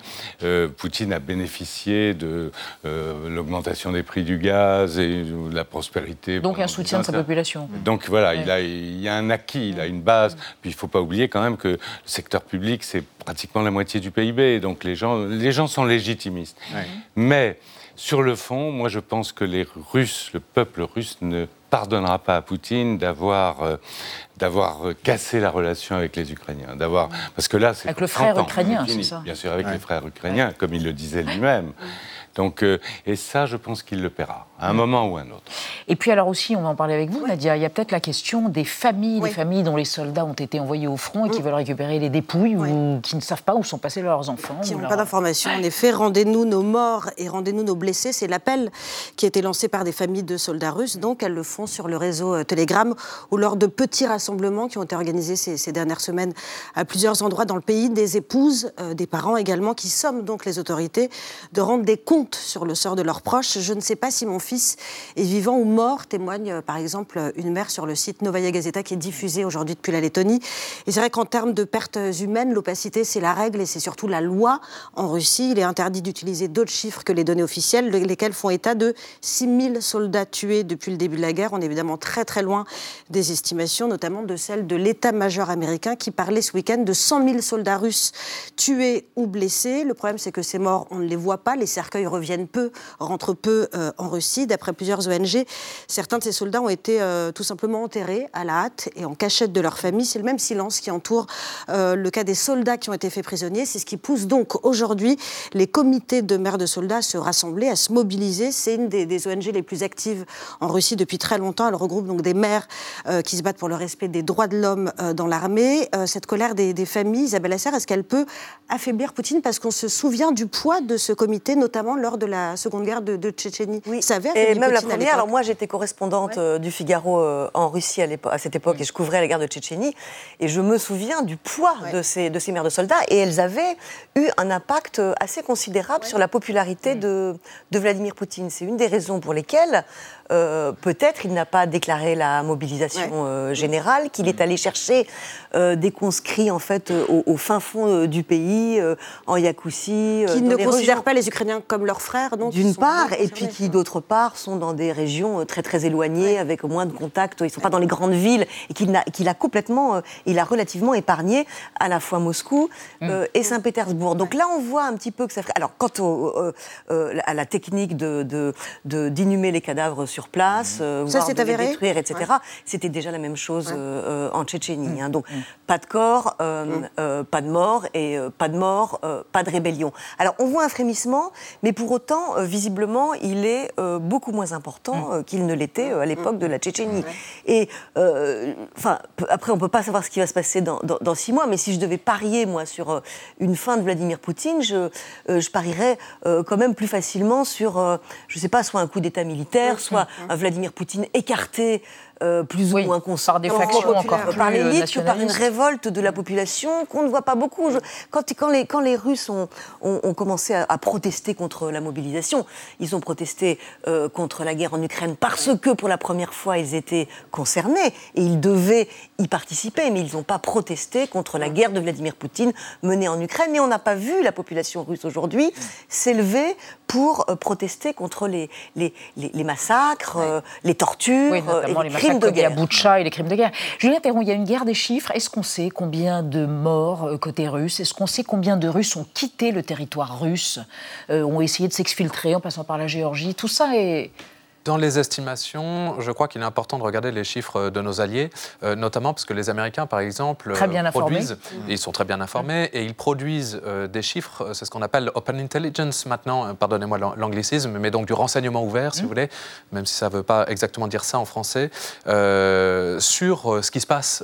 Poutine a bénéficié de l'augmentation des prix du gaz et de la prospérité. Donc un soutien de sa population. Donc voilà, il, a, il y a un acquis, il a une base. Puis il ne faut pas oublier quand même que le secteur public, c'est pratiquement la moitié du PIB. Donc les gens, les gens sont légitimistes. Mais sur le fond, moi je pense que les Russes, le peuple russe ne pardonnera pas à Poutine d'avoir euh, d'avoir cassé la relation avec les Ukrainiens, d'avoir parce que là c'est avec le frère ukrainien, c'est ça. Bien sûr, avec les frères ukrainiens, comme il le disait lui-même. Donc, euh, et ça, je pense qu'il le paiera, à un moment ou à un autre. Et puis alors aussi, on va en parler avec vous, Nadia, il y a peut-être la question des familles, des familles dont les soldats ont été envoyés au front et qui veulent récupérer les dépouilles ou qui ne savent pas où sont passés leurs enfants. Qui n'ont pas d'informations. En effet, rendez-nous nos morts et rendez-nous nos blessés. C'est l'appel qui a été lancé par des familles de soldats russes. Donc, elles le font sur le réseau euh, Telegram ou lors de petits rassemblements qui ont été organisés ces, dernières semaines à plusieurs endroits dans le pays. Des épouses, euh, des parents également, qui somment donc les autorités de rendre des comptes sur le sort de leurs proches. Je ne sais pas si mon fils est vivant ou morts, témoigne euh, par exemple une mère sur le site Novaya Gazeta qui est diffusée aujourd'hui depuis la Lettonie. Et c'est vrai qu'en termes de pertes humaines, l'opacité c'est la règle et c'est surtout la loi en Russie. Il est interdit d'utiliser d'autres chiffres que les données officielles, lesquelles font état de 6000 soldats tués depuis le début de la guerre. On est évidemment très très loin des estimations, notamment de celles de l'état-major américain qui parlait ce week-end de 100 000 soldats russes tués ou blessés. Le problème c'est que ces morts, on ne les voit pas, les cercueils reviennent peu, rentrent peu euh, en Russie. D'après plusieurs ONG, certains de ces soldats ont été euh, tout simplement enterrés à la hâte et en cachette de leur famille. C'est le même silence qui entoure euh, le cas des soldats qui ont été faits prisonniers. C'est ce qui pousse donc aujourd'hui les comités de mères de soldats à se rassembler, à se mobiliser. C'est une des, ONG les plus actives en Russie depuis très longtemps. Elle regroupe donc des mères qui se battent pour le respect des droits de l'homme dans l'armée. cette colère des, familles, Isabelle Asser, est-ce qu'elle peut affaiblir Poutine? Parce qu'on se souvient du poids de ce comité, notamment lors de la Seconde Guerre de, de Tchétchénie. Oui, ça et même la première. Alors moi, j'étais correspondante euh, du Figaro euh, en Russie à, à cette époque et je couvrais la guerre de Tchétchénie. Et je me souviens du poids de, ces, de ces mères de soldats. Et elles avaient eu un impact euh, assez considérable sur la popularité de, de Vladimir Poutine. C'est une des raisons pour lesquelles euh, peut-être il n'a pas déclaré la mobilisation euh, générale, qu'il est allé chercher euh, des conscrits en fait au, fin fond du pays, en Yakoussie. Qui ne considèrent pas les Ukrainiens comme leurs frères, non D'une part, et puis qui d'autre part sont dans des régions très très éloignées, avec moins de contacts. Ils ne sont pas dans les grandes villes et qu'il a, a, complètement, il a relativement épargné à la fois Moscou mm. et Saint-Pétersbourg. Donc là, on voit un petit peu que ça. Alors, quant à la technique de d'inhumer les cadavres sur place, euh, ça, de avéré les détruire, etc. C'était déjà la même chose euh, en Tchétchénie. Hein. Donc, mm. pas de corps, euh, pas de mort, et pas de mort, pas de rébellion. Alors, on voit un frémissement, mais pour autant, visiblement, il est beaucoup moins important qu'il ne l'était à l'époque de la Tchétchénie. Et, enfin, après, on ne peut pas savoir ce qui va se passer dans, dans, six mois, mais si je devais parier, moi, sur une fin de Vladimir Poutine, je, je parierais quand même plus facilement sur, je ne sais pas, soit un coup d'État militaire, soit un Vladimir Poutine écarté euh, plus ou moins consort Par des factions encore plus Par l'élite ou par une révolte de la population qu'on ne voit pas beaucoup. quand, quand, les, quand les Russes ont, ont, commencé à, protester contre la mobilisation, ils ont protesté euh, contre la guerre en Ukraine parce que pour la première fois ils étaient concernés et ils devaient y participer, mais ils n'ont pas protesté contre la guerre de Vladimir Poutine menée en Ukraine. Et on n'a pas vu la population russe aujourd'hui s'élever pour euh, protester contre les, les, les, massacres, les tortures, et les crimes de guerre. Il et les crimes de guerre. Julien Perron, il y a une guerre des chiffres. Est-ce qu'on sait combien de morts euh, côté russe? Est-ce qu'on sait combien de Russes ont quitté le territoire russe, euh, ont essayé de s'exfiltrer en passant par la Géorgie? Tout ça est dans les estimations, je crois qu'il est important de regarder les chiffres de nos alliés, euh, notamment parce que les Américains, par exemple, produisent, ils sont très bien informés, et ils produisent euh, des chiffres, c'est ce qu'on appelle open intelligence maintenant, euh, pardonnez-moi l'anglicisme, mais donc du renseignement ouvert, si mmh. vous voulez, même si ça ne veut pas exactement dire ça en français, sur ce qui se passe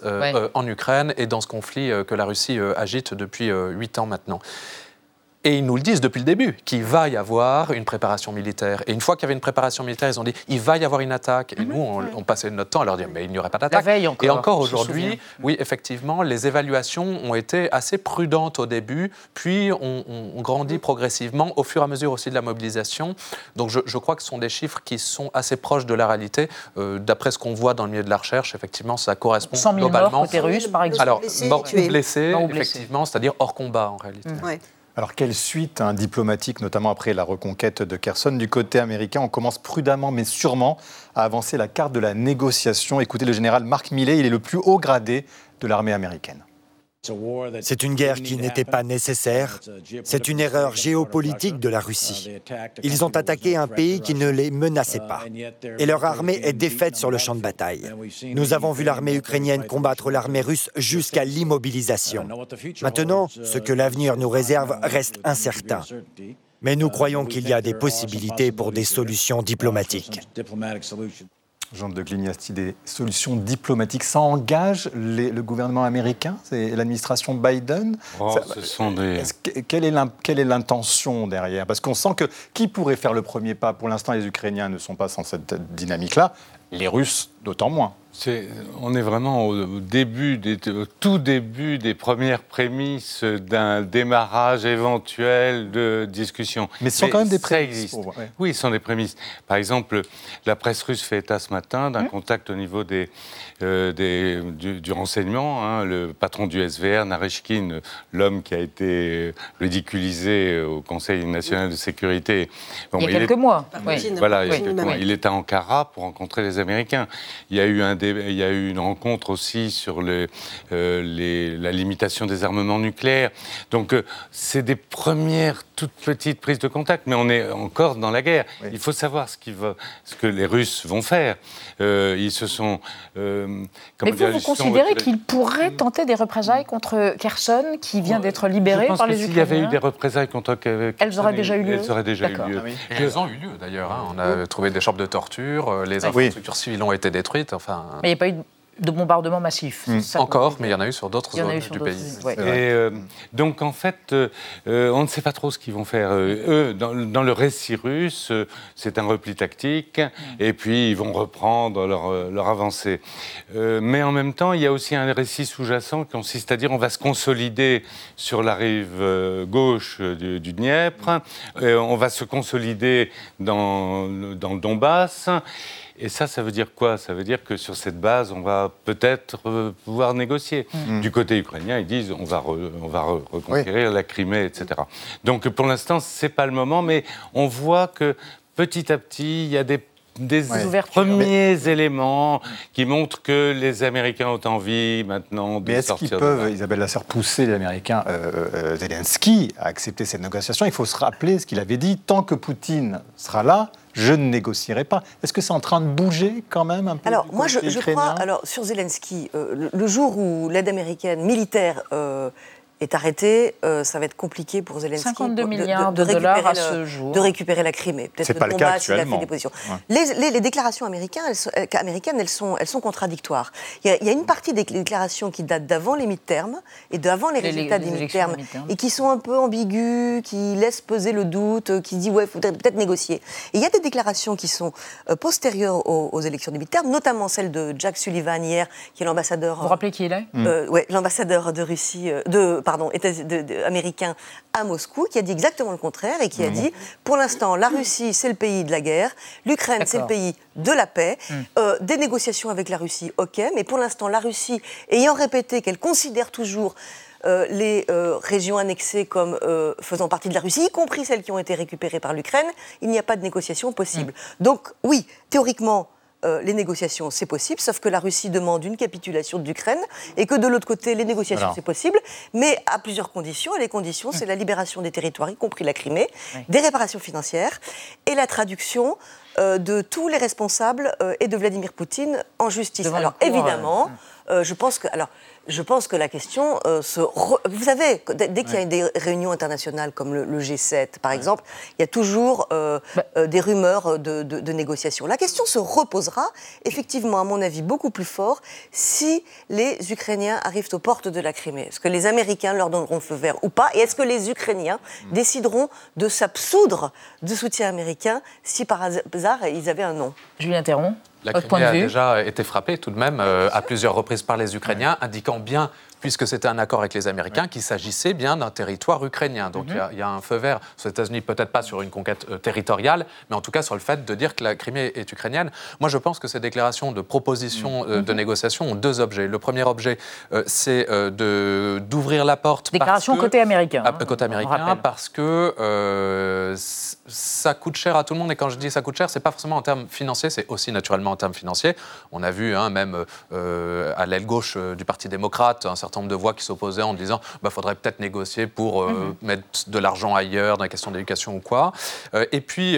en Ukraine et dans ce conflit que la Russie agite depuis huit ans maintenant. Et ils nous le disent depuis le début, qu'il va y avoir une préparation militaire. Et une fois qu'il y avait une préparation militaire, ils ont dit il va y avoir une attaque. Et nous, on, passait notre temps à leur dire mais il n'y aurait pas d'attaque. Et encore aujourd'hui, oui, effectivement, les évaluations ont été assez prudentes au début, puis on, grandit progressivement au fur et à mesure aussi de la mobilisation. Donc je, crois que ce sont des chiffres qui sont assez proches de la réalité. Euh, d'après ce qu'on voit dans le milieu de la recherche, effectivement, ça correspond 100 000 globalement. Morts côté russe, par exemple. Alors, morts ou blessés, effectivement, c'est-à-dire hors combat en réalité. Alors, quelle suite hein, diplomatique, notamment après la reconquête de Kherson Du côté américain, on commence prudemment, mais sûrement, à avancer la carte de la négociation. Écoutez le général Mark Milley, il est le plus haut gradé de l'armée américaine. C'est une guerre qui n'était pas nécessaire. C'est une erreur géopolitique de la Russie. Ils ont attaqué un pays qui ne les menaçait pas. Et leur armée est défaite sur le champ de bataille. Nous avons vu l'armée ukrainienne combattre l'armée russe jusqu'à l'immobilisation. Maintenant, ce que l'avenir nous réserve reste incertain. Mais nous croyons qu'il y a des possibilités pour des solutions diplomatiques. Jean de Glignasti, des solutions diplomatiques. Ça engage le gouvernement américain et l'administration Biden oh, ce sont des... Quelle est l'intention derrière? Parce qu'on sent que qui pourrait faire le premier pas? Pour l'instant, les Ukrainiens ne sont pas dans cette dynamique-là. Les Russes, d'autant moins. On est vraiment au, début, des, tout début des premières prémices d'un démarrage éventuel de discussion. Mais ce sont quand même des prémices. Oui, ce sont des prémices. Par exemple, la presse russe fait état ce matin d'un mmh. contact au niveau des, euh, des, du, renseignement. Hein. le patron du SVR, Narishkin, l'homme qui a été ridiculisé au Conseil national de sécurité. il y a quelques mois. Voilà, il, est à Ankara pour rencontrer les Américains. Il y a eu un il y a eu une rencontre aussi sur euh, la limitation des armements nucléaires. Donc, euh, c'est des premières toutes petites prises de contact, mais on est encore dans la guerre. Il faut savoir ce, ce, que les Russes vont faire. Euh, ils se sont. mais vous, vous considérez qu'ils pourraient tenter des représailles contre Kherson, qui vient d'être libéré par les Ukrainiens S'il y avait eu des représailles contre Kherson, elles auraient déjà eu lieu. Elles auraient déjà eu lieu. Ah elles ont eu lieu d'ailleurs. Hein. On a trouvé des chambres de torture, les infrastructures civiles ont été détruites. Enfin. Mais il n'y a pas eu de bombardements massifs. Hmm. Encore, mais il y en a eu sur d'autres zones du pays. Et euh, donc en fait, euh, euh, on ne sait pas trop ce qu'ils vont faire. eux, dans, le récit russe, c'est un repli tactique, hmm. et puis ils vont reprendre leur, leur avancée. mais en même temps, il y a aussi un récit sous-jacent qui consiste à dire on va se consolider sur la rive gauche du, du Dniepr, on va se consolider dans, dans le Donbass. Et ça, ça veut dire quoi? Ça veut dire que sur cette base, on va peut-être euh, pouvoir négocier. Mm. Du côté ukrainien, ils disent on va, on va reconquérir la Crimée, etc. Donc pour l'instant, ce n'est pas le moment, mais on voit que petit à petit, il y a des des premiers éléments qui montrent que les Américains ont envie maintenant de Mais est-ce qu'ils peuvent, Isabelle Lasserre, pousser les Américains, euh, euh, Zelensky, à accepter cette négociation? Il faut se rappeler ce qu'il avait dit. Tant que Poutine sera là, je ne négocierai pas. Est-ce que c'est en train de bouger quand même un peu Alors, moi, je, crois, alors, sur Zelensky, euh, le, jour où l'aide américaine militaire est arrêté, euh, ça va être compliqué pour Zelensky 52 milliards de, dollars à ce jour. de récupérer la Crimée. Peut-être que pas le cas actuellement. Des positions. Les, déclarations américaines, elles sont, euh, américaines, elles sont, elles sont contradictoires. Il y, a, une partie des déclarations qui datent d'avant les mi-termes et d'avant les, résultats des mi-termes et qui sont un peu ambiguës, qui laissent peser le doute, euh, qui disent ouais, il faudrait peut-être négocier. Et il y a des déclarations qui sont postérieures aux, élections des mi-termes, notamment celle de Jack Sullivan hier, qui est l'ambassadeur. Vous vous rappelez qui il est? euh, Ouais, l'ambassadeur de Russie, de pardon, américain à Moscou, qui a dit exactement le contraire et qui a dit pour l'instant, la Russie, c'est le pays de la guerre, l'Ukraine, c'est le pays de la paix, hmm. euh, des négociations avec la Russie, ok, mais pour l'instant, la Russie, ayant répété qu'elle considère toujours euh, les euh, régions annexées comme faisant partie de la Russie, y compris celles qui ont été récupérées par l'Ukraine, il n'y a pas de négociation possible. Hmm. Donc oui, théoriquement, euh, les négociations, c'est possible, sauf que la Russie demande une capitulation de l'Ukraine et que de l'autre côté, les négociations, c'est possible, mais à plusieurs conditions. Et les conditions, c'est la libération des territoires, y compris la Crimée, des réparations financières et la traduction euh, de tous les responsables euh, et de Vladimir Poutine en justice. alors évidemment, je pense que... Alors, je pense que la question euh, se. Vous savez, dès qu'il y a des réunions internationales comme le, G7, par exemple, il y a toujours euh, bah. euh, des rumeurs de, de, négociations. La question se reposera, effectivement, à mon avis, beaucoup plus fort si les Ukrainiens arrivent aux portes de la Crimée. Est-ce que les Américains leur donneront feu vert ou pas? Et est-ce que les Ukrainiens mm. décideront de s'absoudre de soutien américain si par hasard ils avaient un non Julien Théron la Crimée a déjà été frappée tout de même euh, à plusieurs reprises par les Ukrainiens, indiquant bien puisque c'était un accord avec les Américains, qu'il s'agissait bien d'un territoire ukrainien. Donc mhm. il y, a un feu vert aux États-Unis, peut-être pas sur une conquête euh, territoriale, mais en tout cas sur le fait de dire que la Crimée est ukrainienne. Moi, je pense que ces déclarations de proposition euh, de mhm. négociation ont deux objets. Le premier objet, c'est d'ouvrir la porte. Déclaration côté américain. Ah, côté américain, parce que ça coûte cher à tout le monde. Et quand je dis ça coûte cher, c'est pas forcément en termes financiers, c'est aussi naturellement en termes financiers. On a vu, hein, même euh, à l'aile gauche euh, du Parti démocrate, un certain nombre de voix qui s'opposaient en disant il bah, faudrait peut-être négocier pour euh, mhm. mettre de l'argent ailleurs, dans la question d'éducation ou quoi. et puis,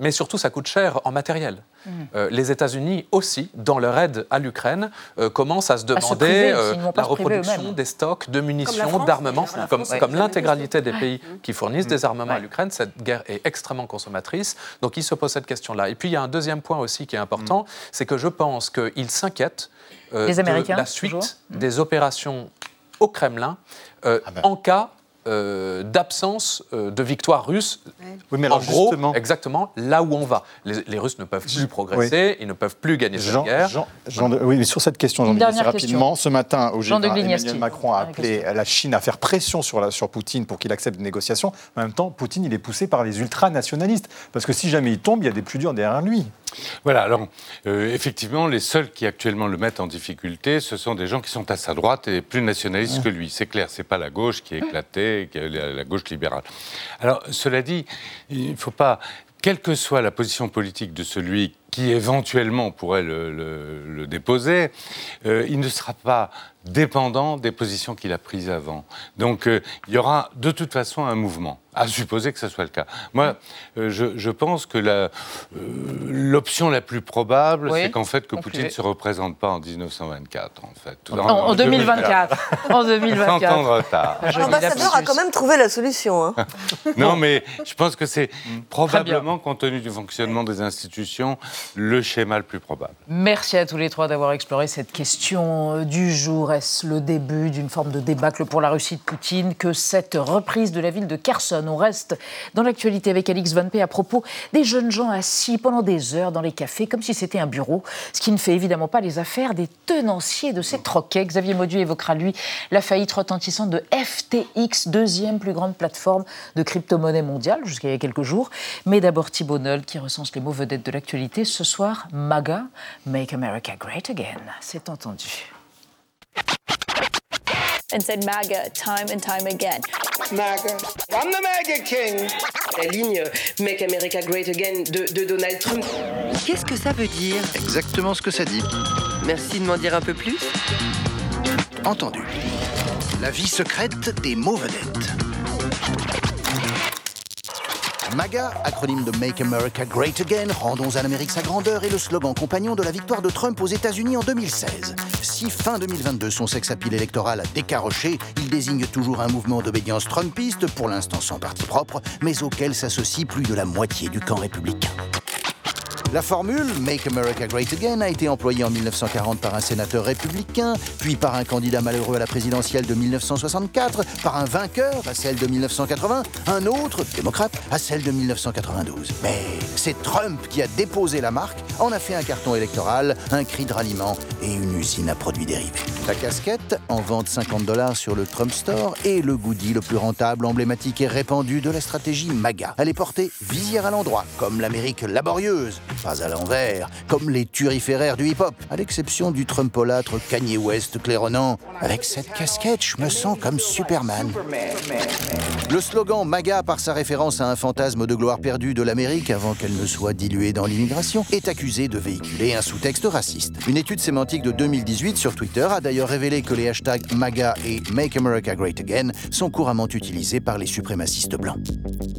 mais surtout, ça coûte cher en matériel. Mhm. les États-Unis aussi, dans leur aide à l'Ukraine, commencent à se demander la reproduction des stocks de munitions, d'armements, comme, comme l'intégralité des pays qui fournissent des armements à l'Ukraine. Cette guerre est extrêmement consommatrice. Donc il se pose cette question-là. Et puis il y a un deuxième point aussi qui est important, mm. c'est que je pense qu'ils s'inquiètent euh, de la suite des opérations au Kremlin euh, ah ben. en cas euh, d'absence euh, de victoire russe. Oui, mais en gros, justement- exactement là où on va. Les, les Russes ne peuvent plus progresser, ils ne peuvent plus gagner cette Jean, guerre. Jean- Jean de- oui, mais sur cette question, Jean de rapidement, ce matin, au Jean de G20, Glignasti. Emmanuel Macron a appelé la Chine à faire pression sur, la- sur Poutine pour qu'il accepte des négociations. En même temps, Poutine, il est poussé par les ultranationalistes. Parce que si jamais il tombe, il y a des plus durs derrière lui. Voilà, alors euh, effectivement, les seuls qui actuellement le mettent en difficulté, ce sont des gens qui sont à sa droite et plus nationalistes que lui. C'est clair, c'est pas la gauche qui est éclatée, qui est la, la gauche libérale. Alors, cela dit, il ne faut pas, quelle que soit la position politique de celui qui éventuellement pourrait le, le- le déposer, euh, il ne sera pas dépendant des positions qu'il a prises avant. Donc, euh, il y aura de toute façon un mouvement, à supposer que ce soit le cas. Moi, euh, je, je pense que la, euh, l'option la plus probable, Oui. c'est qu'en fait, que Concluez. Poutine ne se représente pas en 1924, en fait. En, en 2024. en 2024. 100 [LAUGHS] ans de retard. L'ambassadeur a quand même trouvé la solution. hein. [LAUGHS] Non, mais je pense que c'est Mm. probablement, compte tenu du fonctionnement des institutions, le schéma le plus probable. Merci à tous les trois d'avoir exploré cette question du jour. Est-ce le début d'une forme de débâcle pour la Russie de Poutine que cette reprise de la ville de Kherson? On reste dans l'actualité avec Alix Van P à propos des jeunes gens assis pendant des heures dans les cafés comme si c'était un bureau, ce qui ne fait évidemment pas les affaires des tenanciers de ces troquets. Xavier Maudieu évoquera lui la faillite retentissante de FTX, deuxième plus grande plateforme de crypto-monnaie mondiale jusqu'à il y a quelques jours. Mais d'abord Thibault Noll qui recense les mots vedettes de l'actualité ce soir. MAGA, Make America Great Again. C'est entendu. And said MAGA time and time again. MAGA. I'm the MAGA king. La ligne Make America Great Again de, de Donald Trump. Qu'est-ce que ça veut dire Exactement ce que ça dit. Merci de m'en dire un peu plus. Entendu. La vie secrète des mots vedettes. MAGA, acronyme de Make America Great Again, rendons à l'Amérique sa grandeur, est le slogan compagnon de la victoire de Trump aux États-Unis en 2016. Si fin 2022 son sex-appeal électoral a décaroché, il désigne toujours un mouvement d'obédience trumpiste, pour l'instant sans parti propre, mais auquel s'associe plus de la moitié du camp républicain. La formule Make America Great Again a été employée en 1940 par un sénateur républicain, puis par un candidat malheureux à la présidentielle de 1964, par un vainqueur à celle de 1980, un autre, démocrate, à celle de 1992. Mais c'est Trump qui a déposé la marque, en a fait un carton électoral, un cri de ralliement et une usine à produits dérivés. La casquette, en vente 50 dollars sur le Trump Store, est le goodie le plus rentable, emblématique et répandu de la stratégie MAGA. Elle est portée visière à l'endroit, comme l'Amérique laborieuse, pas à l'envers, comme les turiféraires du hip-hop, à l'exception du Trumpolâtre Kanye West claironnant. Avec cette casquette, je me sens comme Superman. Le slogan MAGA, par sa référence à un fantasme de gloire perdue de l'Amérique avant qu'elle ne soit diluée dans l'immigration, est accusé de véhiculer un sous-texte raciste. Une étude sémantique de 2018 sur Twitter a d'ailleurs révélé que les hashtags MAGA et Make America Great Again sont couramment utilisés par les suprémacistes blancs.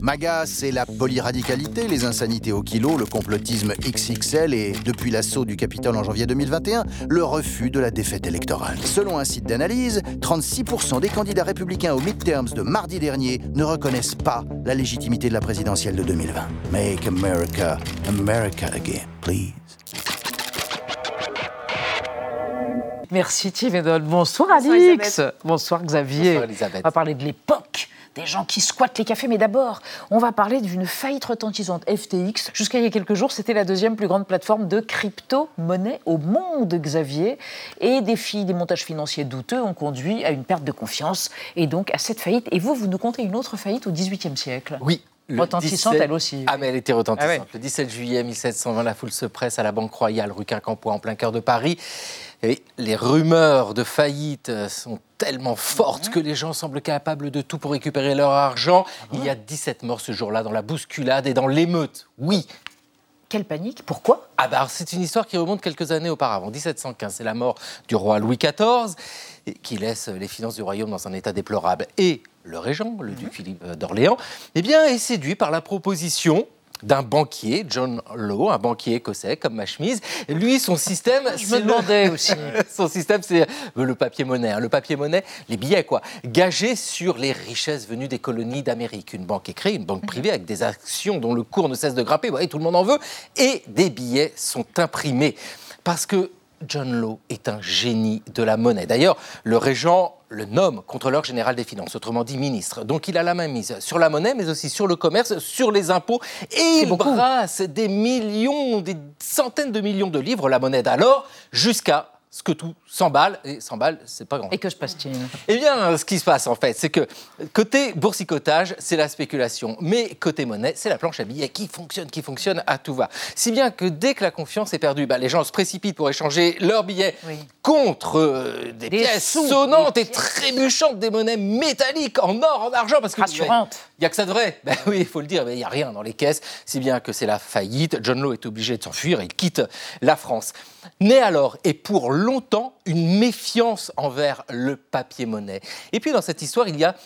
MAGA, c'est la polyradicalité, les insanités au kilo, le complotisme XXL et, depuis l'assaut du Capitole en janvier 2021, le refus de la défaite électorale. Selon un site d'analyse, 36% des candidats républicains aux midterms de mardi dernier ne reconnaissent pas la légitimité de la présidentielle de 2020. Make America, America again, please. Merci Thibault. Bonsoir Bonsoir, Alix. Bonsoir Xavier. Bonsoir, Elisabeth. On va parler de l'époque des gens qui squattent les cafés. Mais d'abord, on va parler d'une faillite retentissante FTX. Jusqu'à il y a quelques jours, c'était la deuxième plus grande plateforme de crypto-monnaie au monde, Xavier. Et des filles, des montages financiers douteux ont conduit à une perte de confiance et donc à cette faillite. Et vous, vous nous comptez une autre faillite au XVIIIe siècle Oui. Le Retentissante, 17 elle aussi. Ah, mais elle était retentissante. Ah ouais. Le 17 juillet 1720, la foule se presse à la Banque Royale, rue Quincampoix, en plein cœur de Paris. Et les rumeurs de faillite euh, sont tellement fortes que les gens semblent capables de tout pour récupérer leur argent. Il y a 17 morts ce jour-là dans la bousculade et dans l'émeute. Oui, Quelle panique Pourquoi? Ah bah c'est une histoire qui remonte quelques années auparavant. 1715, c'est la mort du roi Louis XIV, qui laisse les finances du royaume dans un état déplorable. Et le régent, le duc Philippe d'Orléans, eh bien, est séduit par la proposition d'un banquier, John Law, un banquier écossais comme ma chemise. Lui, son système, Je me c'est le- demandais aussi. [LAUGHS] son système, c'est le papier monnaie. hein. Le papier monnaie, les billets, quoi. Gagés sur les richesses venues des colonies d'Amérique. Une banque est créée, une banque privée avec des actions dont le cours ne cesse de grimper. Vous voyez, tout le monde en veut. Et des billets sont imprimés. Parce que John Law est un génie de la monnaie. D'ailleurs, le régent le nomme contrôleur général des finances, autrement dit ministre. Donc il a la main mise sur la monnaie, mais aussi sur le commerce, sur les impôts, et il brasse des millions, des centaines de millions de livres, la monnaie d'alors, jusqu'à ce que tout s'emballe, et s'emballe, c'est pas grand. Et que se passe-t-il? Eh bien, ce qui se passe en fait, c'est que côté boursicotage, c'est la spéculation, mais côté monnaie, c'est la planche à billets qui fonctionne, qui fonctionne à tout va. Si bien que dès que la confiance est perdue, bah, les gens se précipitent pour échanger leurs billets contre euh, des, pièces sous, sonnantes et trébuchantes, des monnaies métalliques en or, en argent, parce que Rassurantes. Il n'y a que ça de vrai. [LAUGHS] Ben oui, il faut le dire, mais il n'y a rien dans les caisses, si bien que c'est la faillite. John Law est obligé de s'enfuir, il quitte la France. Naît alors, et pour longtemps, une méfiance envers le papier-monnaie. Et puis dans cette histoire, il y a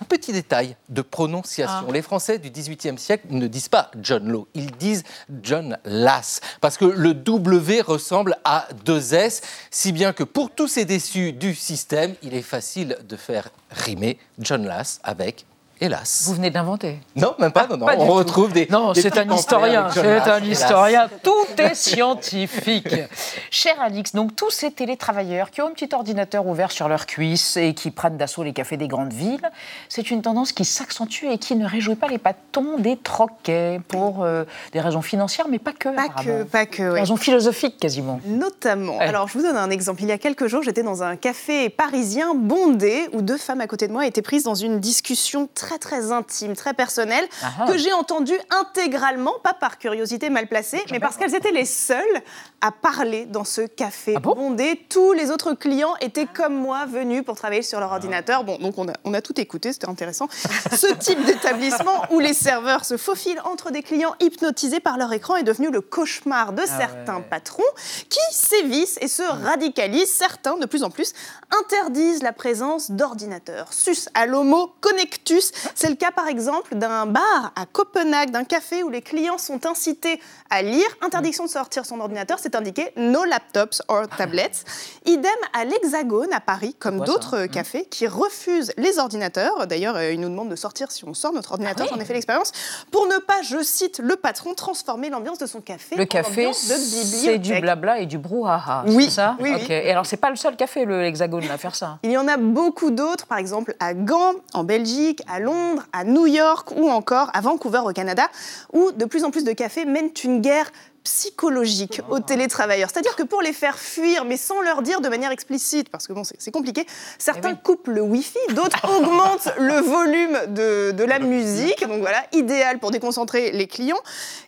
un petit détail de prononciation. Ah. Les Français du XVIIIe siècle ne disent pas John Law, ils disent John Lass, parce que le W ressemble à deux S, si bien que pour tous ces déçus du système, il est facile de faire rimer John Lass avec Hélas. Vous venez d'inventer. Non, même pas, non, non. Pas du On tout. retrouve des. Non, c'est un historien. C'est un historien. Tout est scientifique. [LAUGHS] Cher Alix, donc tous ces télétravailleurs qui ont un petit ordinateur ouvert sur leurs cuisses et qui prennent d'assaut les cafés des grandes villes, c'est une tendance qui s'accentue et qui ne réjouit pas les patrons des troquets pour euh, des raisons financières, mais pas que. Pas que, pas que. Des oui. raisons philosophiques quasiment. Notamment. Ouais. Alors, je vous donne un exemple. Il y a quelques jours, j'étais dans un café parisien bondé où deux femmes à côté de moi étaient prises dans une discussion très, très intime, très personnelle, Ah. que j'ai entendue intégralement, pas par curiosité mal placée, mais parce qu'elles étaient les seules à parler dans ce café Ah bondé. Tous les autres clients étaient comme moi venus pour travailler sur leur ordinateur. Bon, donc on a, on a tout écouté, c'était intéressant. Ce [LAUGHS] type d'établissement où les serveurs se faufilent entre des clients hypnotisés par leur écran est devenu le cauchemar de Ah certains patrons qui sévissent et se radicalisent. Certains, de plus en plus, interdisent la présence d'ordinateurs. Sus à l'homo connectus. C'est le cas, par exemple, d'un bar à Copenhague, d'un café où les clients sont incités à lire. Interdiction de sortir son ordinateur, c'est indiqué no laptops or tablets. Idem à l'Hexagone, à Paris, comme d'autres? Cafés qui refusent les ordinateurs. D'ailleurs, euh, ils nous demandent de sortir si on sort notre ordinateur. Ah oui. J'en ai fait l'expérience. Pour ne pas, je cite le patron, transformer l'ambiance de son café Le en café, c'est du blabla et du brouhaha. Oui, ça? Oui. Et alors, c'est pas le seul café, l'Hexagone, à faire ça. Il y en a beaucoup d'autres, par exemple à Gand, en Belgique, à Londres, à New York ou encore à Vancouver au Canada, où de plus en plus de cafés mènent une guerre psychologique aux télétravailleurs. C'est-à-dire que pour les faire fuir, mais sans leur dire de manière explicite, parce que bon, c'est compliqué, certains coupent le Wi-Fi, d'autres [LAUGHS] augmentent le volume de, de la musique, donc voilà, idéal pour déconcentrer les clients.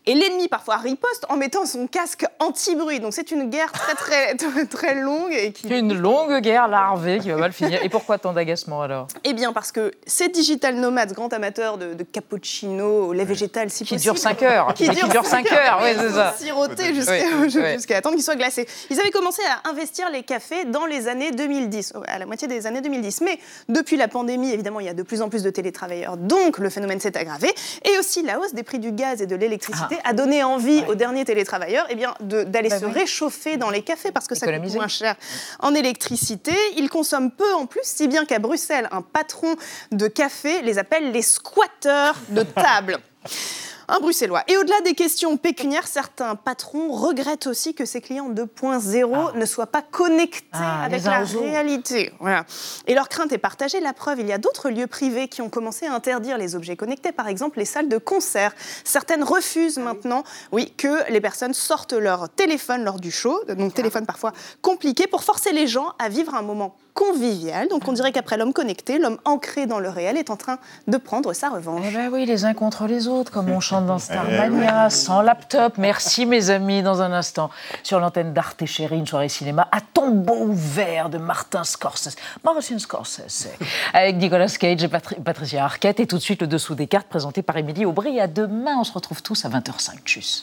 Et l'ennemi parfois riposte en mettant son casque anti-bruit. Donc c'est une guerre très très [LAUGHS] très, très longue et qui Une longue guerre larvée qui va mal finir. Et pourquoi tant d'agacement alors? Eh bien, parce que ces digital nomades, grands amateurs de, de cappuccino, au lait végétal, si Qui possible. dure cinq heures. Qui Et qui dure dure cinq cinq heures, oui, c'est ça. Sirotés jusqu'à Oui, [LAUGHS] oui. jusqu'à attendre qu'ils soient glacés. Ils avaient commencé à investir les cafés dans les années 2010, à la moitié des années 2010. Mais depuis la pandémie, évidemment, il y a de plus en plus de télétravailleurs, donc le phénomène s'est aggravé. Et aussi, la hausse des prix du gaz et de l'électricité a donné envie aux derniers télétravailleurs eh bien, d'aller Bah se oui. réchauffer dans les cafés parce que ça coûte moins cher en électricité. Ils consomment peu en plus, si bien qu'à Bruxelles, un patron de café les appelle les squatteurs de table. [LAUGHS] Un bruxellois. Et au-delà des questions pécuniaires, certains patrons regrettent aussi que ces clients 2.0 ne soient pas connectés Ah, avec la réalité. Voilà. Et leur crainte est partagée. La preuve, il y a d'autres lieux privés qui ont commencé à interdire les objets connectés, par exemple les salles de concert. Certaines refusent maintenant, oui, que les personnes sortent leur téléphone lors du show, donc téléphone parfois compliqué, pour forcer les gens à vivre un moment convivial. Donc on dirait qu'après l'homme connecté, l'homme ancré dans le réel est en train de prendre sa revanche. Eh ben oui, les uns contre les autres, comme on chante dans Starmania, [LAUGHS] sans laptop. Merci mes amis, dans un instant, sur l'antenne d'Arte Chérie, une soirée cinéma à tombeau ouvert de Martin Scorsese. Martin Scorsese, [LAUGHS] avec Nicolas Cage et Patri- Patricia Arquette. Et tout de suite, le dessous des cartes présenté par Émilie Aubry. À demain, on se retrouve tous à 20h05. Tchuss.